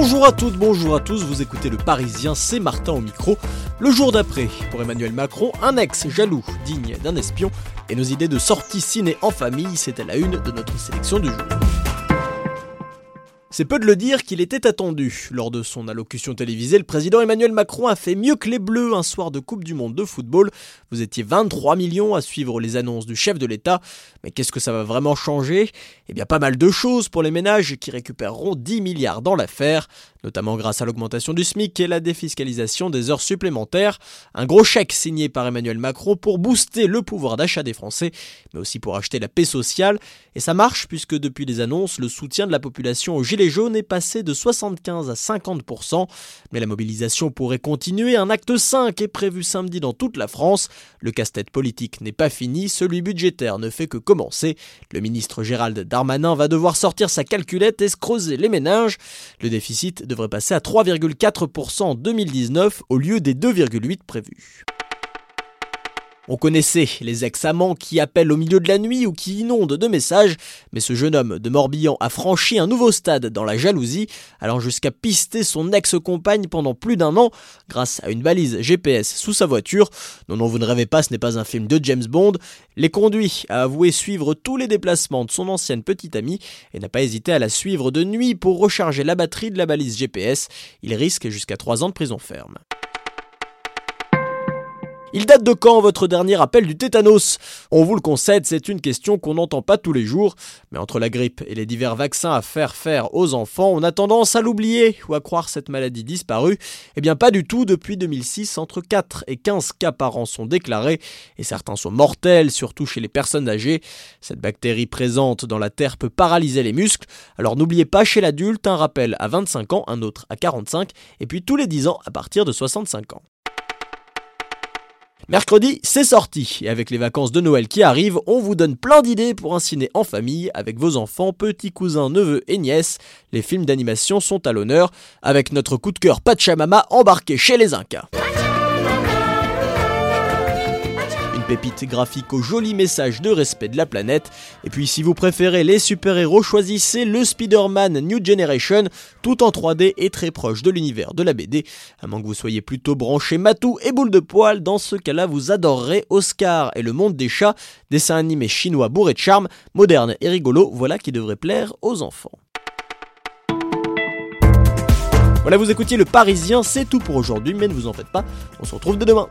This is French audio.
Bonjour à toutes, bonjour à tous, vous écoutez le Parisien, c'est Martin au micro. Le jour d'après, pour Emmanuel Macron, un ex jaloux, digne d'un espion, et nos idées de sortie ciné en famille, c'était la une de notre sélection du jour. C'est peu de le dire qu'il était attendu. Lors de son allocution télévisée, le président Emmanuel Macron a fait mieux que les Bleus un soir de Coupe du Monde de football. Vous étiez 23 millions à suivre les annonces du chef de l'État. Mais qu'est-ce que ça va vraiment changer? Eh bien pas mal de choses pour les ménages qui récupéreront 10 milliards dans l'affaire notamment grâce à l'augmentation du SMIC et la défiscalisation des heures supplémentaires. Un gros chèque signé par Emmanuel Macron pour booster le pouvoir d'achat des Français, mais aussi pour acheter la paix sociale. Et ça marche puisque depuis les annonces, le soutien de la population aux Gilets jaunes est passé de 75 à 50%. Mais la mobilisation pourrait continuer. Un acte 5 est prévu samedi dans toute la France. Le casse-tête politique n'est pas fini, celui budgétaire ne fait que commencer. Le ministre Gérald Darmanin va devoir sortir sa calculette et se creuser les ménages. Le déficit devrait passer à 3,4% en 2019 au lieu des 2,8 prévus. On connaissait les ex-amants qui appellent au milieu de la nuit ou qui inondent de messages, mais ce jeune homme de Morbihan a franchi un nouveau stade dans la jalousie, allant jusqu'à pister son ex-compagne pendant plus d'un an grâce à une balise GPS sous sa voiture. Non, non, vous ne rêvez pas, ce n'est pas un film de James Bond. Les conduit à avouer suivre tous les déplacements de son ancienne petite amie et n'a pas hésité à la suivre de nuit pour recharger la batterie de la balise GPS. Il risque jusqu'à 3 ans de prison ferme. Il date de quand votre dernier appel du tétanos? On vous le concède, c'est une question qu'on n'entend pas tous les jours, mais entre la grippe et les divers vaccins à faire faire aux enfants, on a tendance à l'oublier ou à croire cette maladie disparue. Eh bien pas du tout, depuis 2006, entre 4 et 15 cas par an sont déclarés, et certains sont mortels, surtout chez les personnes âgées. Cette bactérie présente dans la terre peut paralyser les muscles, alors n'oubliez pas chez l'adulte un rappel à 25 ans, un autre à 45, et puis tous les 10 ans à partir de 65 ans. Mercredi, c'est sorti, et avec les vacances de Noël qui arrivent, on vous donne plein d'idées pour un ciné en famille, avec vos enfants, petits cousins, neveux et nièces. Les films d'animation sont à l'honneur, avec notre coup de cœur Pachamama embarqué chez les Incas. Pépite graphique au joli message de respect de la planète. Et puis si vous préférez les super-héros, choisissez le Spider-Man New Generation, tout en 3D et très proche de l'univers de la BD. À moins que vous soyez plutôt branché matou et boule de poil, dans ce cas-là vous adorerez Oscar et le monde des chats, dessin animé chinois bourré de charme, moderne et rigolo, voilà qui devrait plaire aux enfants. Voilà, vous écoutiez le Parisien, c'est tout pour aujourd'hui, mais ne vous en faites pas, on se retrouve dès demain.